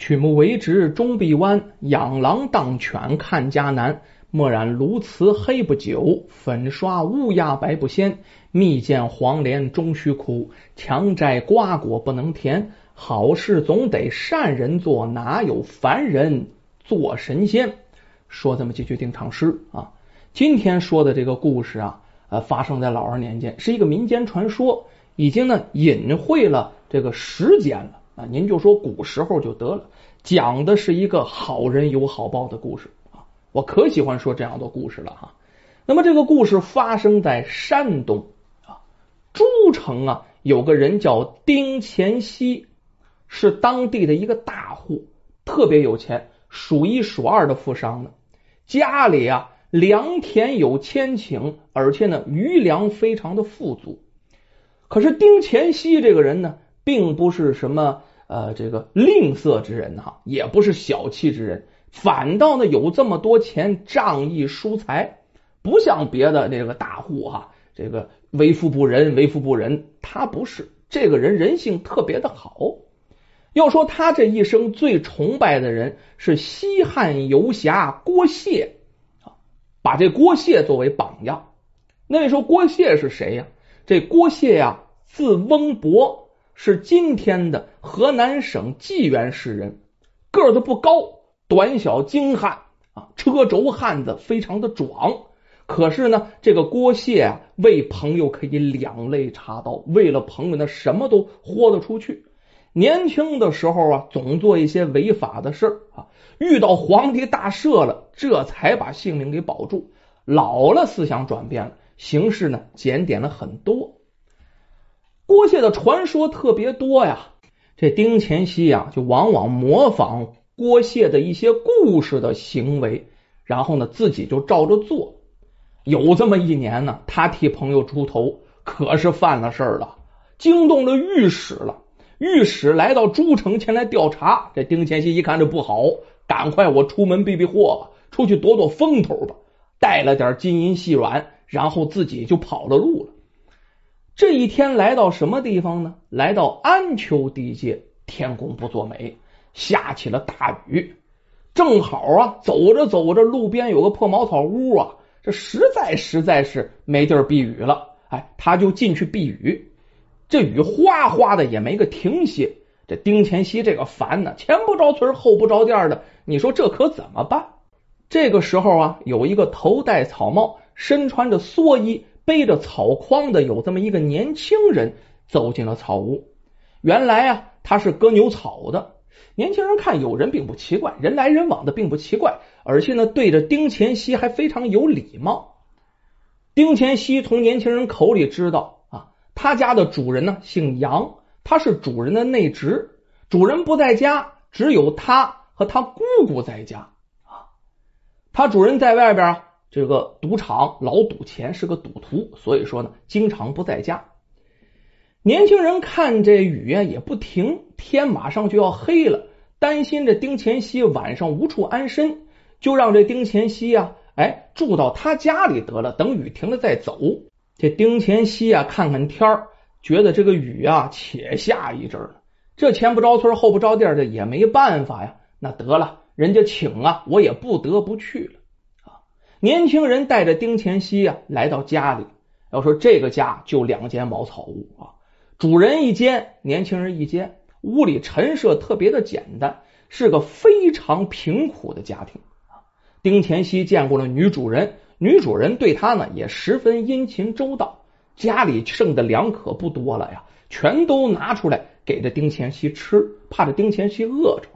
曲目为直终必弯，养狼当犬看家难。墨染鸬鹚黑不久，粉刷乌鸦白不鲜。蜜饯黄连终须苦，强摘瓜果不能甜。好事总得善人做，哪有凡人做神仙？说这么几句定场诗啊。今天说的这个故事啊，呃，发生在老二年间，是一个民间传说，已经呢隐晦了这个时间了。啊，您就说古时候就得了，讲的是一个好人有好报的故事啊，我可喜欢说这样的故事了哈。那么这个故事发生在山东啊，诸城啊，有个人叫丁乾熙，是当地的一个大户，特别有钱，数一数二的富商呢。家里啊，良田有千顷，而且呢，余粮非常的富足。可是丁乾熙这个人呢，并不是什么。呃，这个吝啬之人哈，也不是小气之人，反倒呢有这么多钱，仗义疏财，不像别的那个大户哈，这个为富不仁，为富不仁，他不是这个人，人性特别的好。要说他这一生最崇拜的人是西汉游侠郭谢啊，把这郭谢作为榜样。那时候郭谢是谁呀？这郭谢呀，字翁博。是今天的河南省济源市人，个子不高，短小精悍啊，车轴汉子非常的壮。可是呢，这个郭谢啊，为朋友可以两肋插刀，为了朋友呢，什么都豁得出去。年轻的时候啊，总做一些违法的事啊，遇到皇帝大赦了，这才把性命给保住。老了，思想转变了，行事呢，检点了很多。郭谢的传说特别多呀，这丁乾熙呀，就往往模仿郭谢的一些故事的行为，然后呢，自己就照着做。有这么一年呢，他替朋友出头，可是犯了事儿了，惊动了御史了。御史来到诸城前来调查，这丁乾熙一看这不好，赶快我出门避避祸吧，出去躲躲风头吧，带了点金银细软，然后自己就跑了路了。这一天来到什么地方呢？来到安丘地界，天公不作美，下起了大雨。正好啊，走着走着，路边有个破茅草屋啊，这实在实在是没地儿避雨了。哎，他就进去避雨。这雨哗哗的也没个停歇。这丁乾熙这个烦呢，前不着村后不着店的，你说这可怎么办？这个时候啊，有一个头戴草帽，身穿着蓑衣。背着草筐的有这么一个年轻人走进了草屋。原来啊，他是割牛草的。年轻人看有人并不奇怪，人来人往的并不奇怪，而且呢，对着丁乾熙还非常有礼貌。丁乾熙从年轻人口里知道啊，他家的主人呢姓杨，他是主人的内侄，主人不在家，只有他和他姑姑在家啊。他主人在外边啊。这个赌场老赌钱，是个赌徒，所以说呢，经常不在家。年轻人看这雨啊也不停，天马上就要黑了，担心这丁乾熙晚上无处安身，就让这丁乾熙啊，哎，住到他家里得了，等雨停了再走。这丁乾熙啊，看看天儿，觉得这个雨啊且下一阵儿，这前不着村后不着店的也没办法呀，那得了，人家请啊，我也不得不去了。年轻人带着丁乾熙啊来到家里。要说这个家就两间茅草屋啊，主人一间，年轻人一间。屋里陈设特别的简单，是个非常贫苦的家庭啊。丁乾熙见过了女主人，女主人对他呢也十分殷勤周到。家里剩的粮可不多了呀，全都拿出来给这丁乾熙吃，怕这丁乾熙饿着。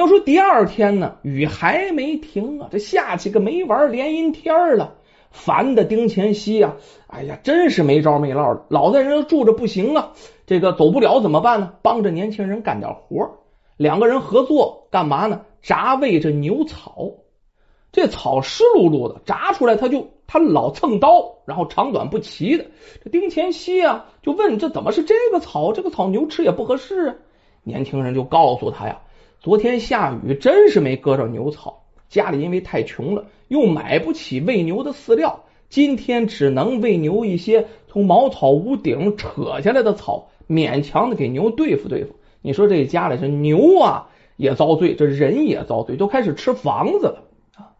要说第二天呢，雨还没停啊，这下起个没完连阴天了，烦的丁乾熙啊，哎呀，真是没招没落的，老在人家住着不行啊，这个走不了怎么办呢？帮着年轻人干点活，两个人合作干嘛呢？炸喂着牛草，这草湿漉漉的，炸出来他就他老蹭刀，然后长短不齐的。这丁乾熙啊，就问这怎么是这个草？这个草牛吃也不合适啊。年轻人就告诉他呀。昨天下雨，真是没割着牛草。家里因为太穷了，又买不起喂牛的饲料，今天只能喂牛一些从茅草屋顶扯下来的草，勉强的给牛对付对付。你说这家里这牛啊，也遭罪，这人也遭罪，都开始吃房子了啊！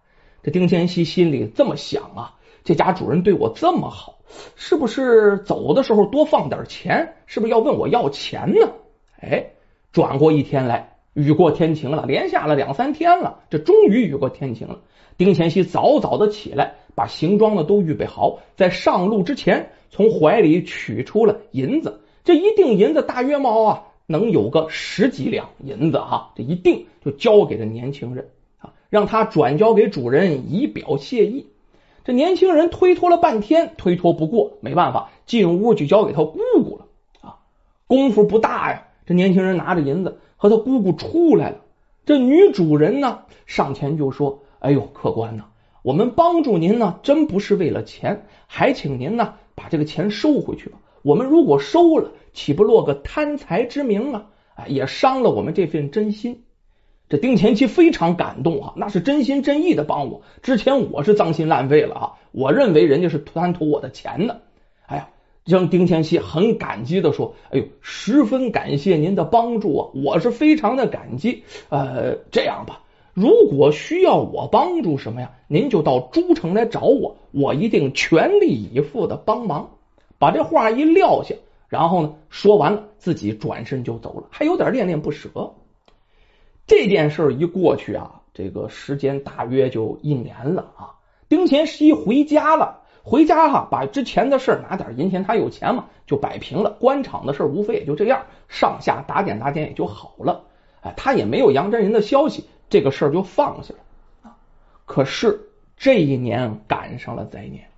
这丁乾熙心里这么想啊，这家主人对我这么好，是不是走的时候多放点钱？是不是要问我要钱呢？哎，转过一天来，雨过天晴了，连下了两三天了，这终于雨过天晴了。丁乾熙早早的起来，把行装呢都预备好，在上路之前，从怀里取出了银子。这一锭银子大约毛啊。能有个十几两银子哈，这一定就交给这年轻人啊，让他转交给主人以表谢意。这年轻人推脱了半天，推脱不过，没办法，进屋就交给他姑姑了啊。功夫不大呀，这年轻人拿着银子和他姑姑出来了。这女主人呢，上前就说：“哎呦，客官呐，我们帮助您呢，真不是为了钱，还请您呢把这个钱收回去吧。我们如果收了。”岂不落个贪财之名啊？哎，也伤了我们这份真心。这丁乾期非常感动啊，那是真心真意的帮我。之前我是脏心烂肺了啊，我认为人家是贪图我的钱呢。让丁乾熙很感激的说：“哎呦，十分感谢您的帮助啊，我是非常的感激。呃，这样吧，如果需要我帮助什么呀，您就到诸城来找我，我一定全力以赴的帮忙。”把这话一撂下。然后呢，说完了，自己转身就走了，还有点恋恋不舍。这件事一过去啊，这个时间大约就一年了啊。丁乾熙回家了，回家哈，把之前的事拿点银钱，他有钱嘛，就摆平了。官场的事无非也就这样，上下打点打点也就好了。哎，他也没有杨真人的消息，这个事儿就放下了。可是这一年赶上了灾年，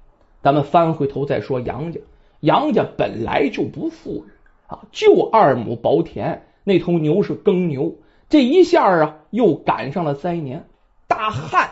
咱们翻回头再说杨家。杨家本来就不富裕啊，就二亩薄田，那头牛是耕牛，这一下啊又赶上了灾年大旱，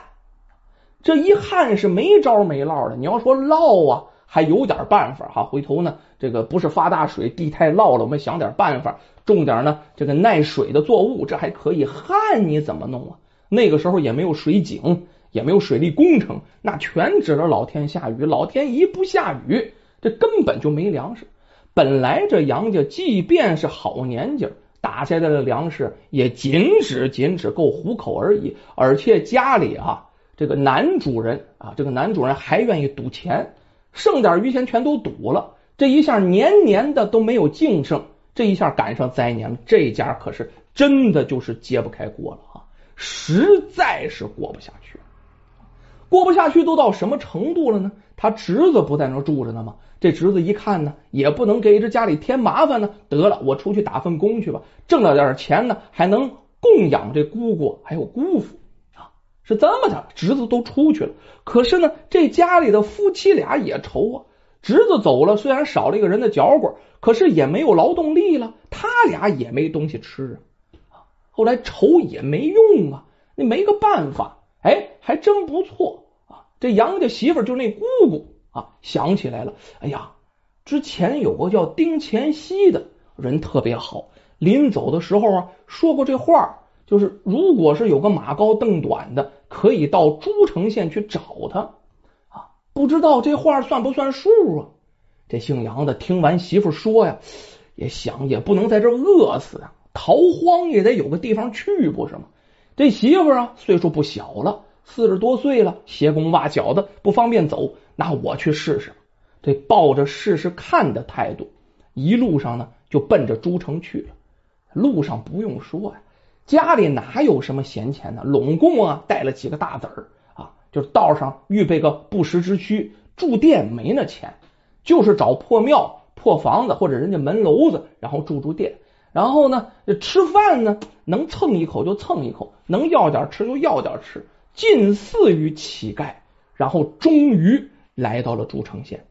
这一旱是没招没落的。你要说涝啊，还有点办法哈。回头呢，这个不是发大水，地太涝了，我们想点办法，种点呢这个耐水的作物，这还可以。旱你怎么弄啊？那个时候也没有水井，也没有水利工程，那全指着老天下雨，老天一不下雨。这根本就没粮食。本来这杨家即便是好年景，打下来的粮食也仅止仅止够糊口而已。而且家里啊，这个男主人啊，这个男主人还愿意赌钱，剩点余钱全都赌了。这一下年年的都没有净剩，这一下赶上灾年了，这家可是真的就是揭不开锅了啊！实在是过不下去，过不下去都到什么程度了呢？他侄子不在那住着呢吗？这侄子一看呢，也不能给这家里添麻烦呢。得了，我出去打份工去吧，挣了点钱呢，还能供养这姑姑还有姑父。是这么的，侄子都出去了。可是呢，这家里的夫妻俩也愁啊。侄子走了，虽然少了一个人的脚骨，可是也没有劳动力了，他俩也没东西吃啊。后来愁也没用啊，那没个办法。哎，还真不错啊。这杨家媳妇就那姑姑。啊，想起来了，哎呀，之前有个叫丁乾熙的人特别好，临走的时候啊说过这话，就是如果是有个马高凳短的，可以到诸城县去找他啊。不知道这话算不算数啊？这姓杨的听完媳妇说呀，也想也不能在这饿死啊，逃荒也得有个地方去，不是吗？这媳妇啊岁数不小了，四十多岁了，鞋弓袜脚的，不方便走。那我去试试，这抱着试试看的态度，一路上呢就奔着诸城去了。路上不用说呀，家里哪有什么闲钱呢？拢共啊带了几个大子儿啊，就是道上预备个不时之需，住店没那钱，就是找破庙、破房子或者人家门楼子，然后住住店。然后呢，吃饭呢能蹭一口就蹭一口，能要点吃就要点吃，近似于乞丐。然后终于。来到了诸城县，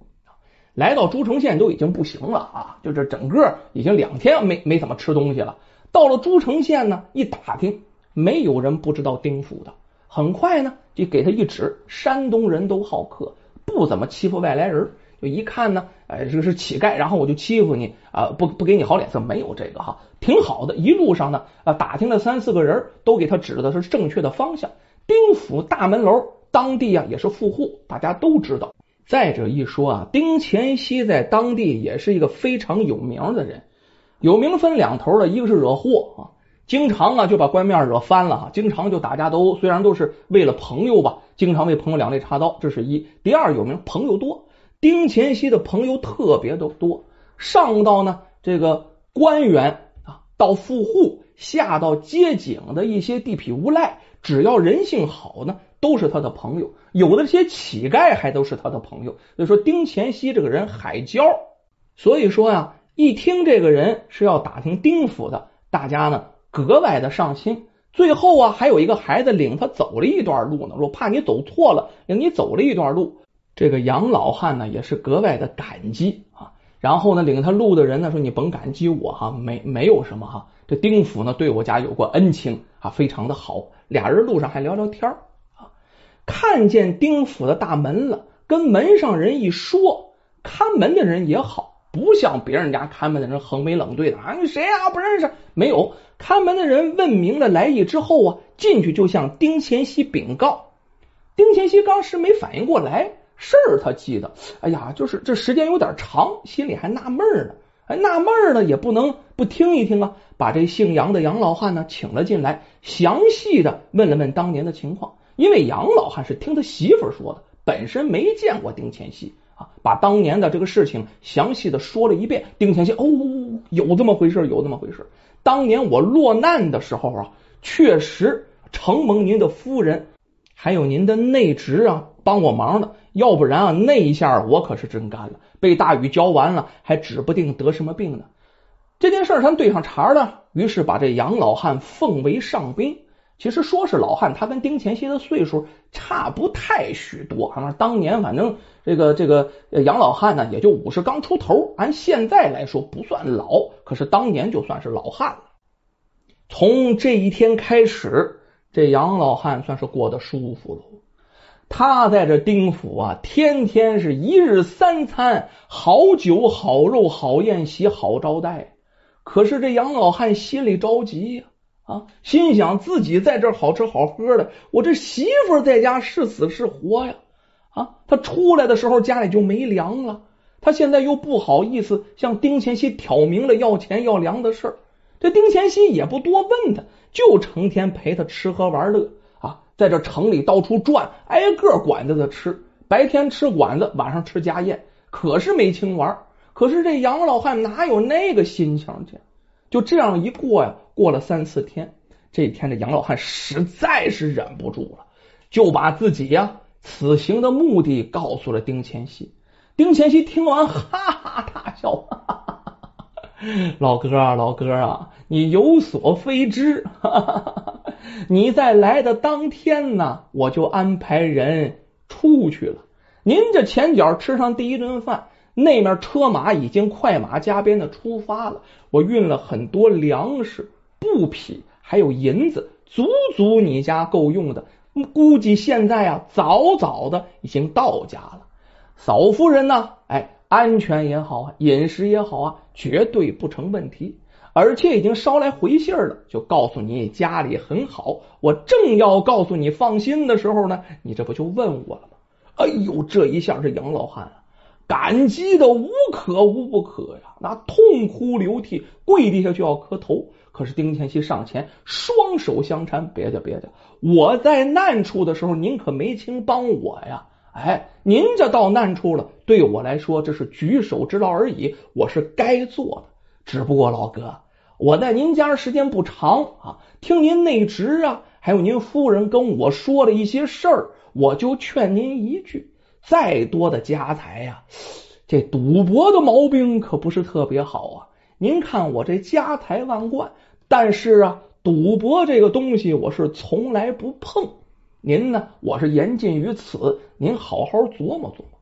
来到诸城县都已经不行了啊！就这整个已经两天没没怎么吃东西了。到了诸城县呢，一打听，没有人不知道丁府的。很快呢，就给他一指，山东人都好客，不怎么欺负外来人。就一看呢，哎，这个是乞丐，然后我就欺负你啊，不不给你好脸色，没有这个哈，挺好的。一路上呢，啊，打听了三四个人，都给他指的是正确的方向。丁府大门楼，当地啊也是富户，大家都知道。再者一说啊，丁乾熙在当地也是一个非常有名的人。有名分两头的，一个是惹祸啊，经常啊就把官面惹翻了哈，经常就打架斗殴。虽然都是为了朋友吧，经常为朋友两肋插刀，这是一。第二有名朋友多，丁乾熙的朋友特别的多，上到呢这个官员啊，到富户，下到街井的一些地痞无赖，只要人性好呢，都是他的朋友。有的这些乞丐还都是他的朋友。所以说丁乾熙这个人海交，所以说呀，一听这个人是要打听丁府的，大家呢。格外的上心，最后啊，还有一个孩子领他走了一段路呢，说怕你走错了，领你走了一段路。这个杨老汉呢，也是格外的感激啊。然后呢，领他路的人呢，说你甭感激我哈，没没有什么哈。这丁府呢，对我家有过恩情啊，非常的好。俩人路上还聊聊天啊，看见丁府的大门了，跟门上人一说，看门的人也好。不像别人家看门的人横眉冷对的啊，你谁啊？不认识。没有看门的人问明了来意之后啊，进去就向丁乾熙禀告。丁乾熙当时没反应过来，事儿他记得。哎呀，就是这时间有点长，心里还纳闷呢。哎，纳闷呢也不能不听一听啊。把这姓杨的杨老汉呢请了进来，详细的问了问当年的情况。因为杨老汉是听他媳妇说的，本身没见过丁乾熙。把当年的这个事情详细的说了一遍。丁乾熙，哦，有这么回事，有这么回事。当年我落难的时候啊，确实承蒙您的夫人还有您的内侄啊帮我忙的，要不然啊那一下我可是真干了，被大雨浇完了，还指不定得什么病呢。这件事儿咱对上茬了，于是把这杨老汉奉为上宾。其实说是老汉，他跟丁乾熙的岁数差不太许多。啊当年，反正这个这个杨老汉呢，也就五十刚出头。按现在来说不算老，可是当年就算是老汉了。从这一天开始，这杨老汉算是过得舒服了。他在这丁府啊，天天是一日三餐，好酒好肉好宴席好招待。可是这杨老汉心里着急呀。啊心想自己在这好吃好喝的，我这媳妇在家是死是活呀？啊，他出来的时候家里就没粮了，他现在又不好意思向丁乾熙挑明了要钱要粮的事儿，这丁乾熙也不多问他，就成天陪他吃喝玩乐啊，在这城里到处转，挨个管着他吃，白天吃馆子，晚上吃家宴，可是没清玩。可是这杨老汉哪有那个心情去？就这样一过呀。过了三四天，这一天这杨老汉实在是忍不住了，就把自己呀此行的目的告诉了丁乾熙。丁乾熙听完哈哈大笑，哈哈老哥啊，老哥啊，你有所非知，哈哈你在来的当天呢，我就安排人出去了。您这前脚吃上第一顿饭，那面车马已经快马加鞭的出发了，我运了很多粮食。布匹还有银子，足足你家够用的。估计现在啊，早早的已经到家了。嫂夫人呢？哎，安全也好啊，饮食也好啊，绝对不成问题。而且已经捎来回信了，就告诉你家里很好。我正要告诉你放心的时候呢，你这不就问我了吗？哎呦，这一下这杨老汉啊，感激的无可无不可呀，那痛哭流涕，跪地下就要磕头。可是丁乾熙上前，双手相搀，别介别介，我在难处的时候，您可没轻帮我呀！哎，您这到难处了，对我来说这是举手之劳而已，我是该做的。只不过老哥，我在您家时间不长啊，听您内侄啊，还有您夫人跟我说了一些事儿，我就劝您一句：再多的家财呀，这赌博的毛病可不是特别好啊！您看我这家财万贯。但是啊，赌博这个东西我是从来不碰。您呢，我是言尽于此。您好好琢磨琢磨。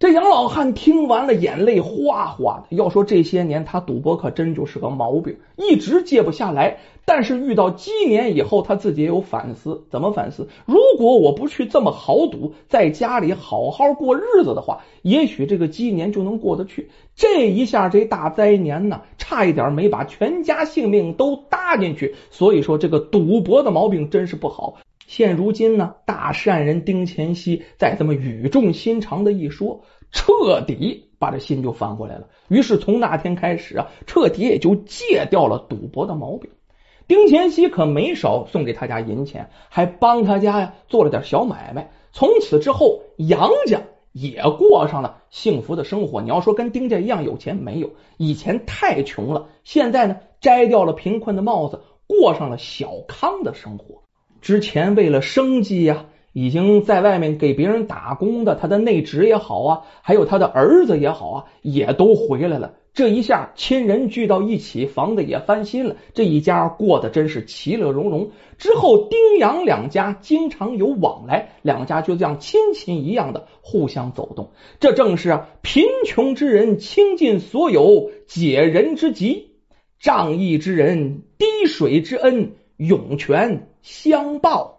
这杨老汉听完了，眼泪哗哗的。要说这些年他赌博可真就是个毛病，一直戒不下来。但是遇到鸡年以后，他自己也有反思。怎么反思？如果我不去这么豪赌，在家里好好过日子的话，也许这个鸡年就能过得去。这一下这大灾年呢，差一点没把全家性命都搭进去。所以说，这个赌博的毛病真是不好。现如今呢，大善人丁乾熙再这么语重心长的一说。彻底把这心就翻过来了，于是从那天开始啊，彻底也就戒掉了赌博的毛病。丁乾熙可没少送给他家银钱，还帮他家呀做了点小买卖。从此之后，杨家也过上了幸福的生活。你要说跟丁家一样有钱，没有，以前太穷了。现在呢，摘掉了贫困的帽子，过上了小康的生活。之前为了生计呀。已经在外面给别人打工的，他的内侄也好啊，还有他的儿子也好啊，也都回来了。这一下亲人聚到一起，房子也翻新了，这一家过得真是其乐融融。之后丁杨两家经常有往来，两家就像亲戚一样的互相走动。这正是啊，贫穷之人倾尽所有解人之急，仗义之人滴水之恩涌泉相报。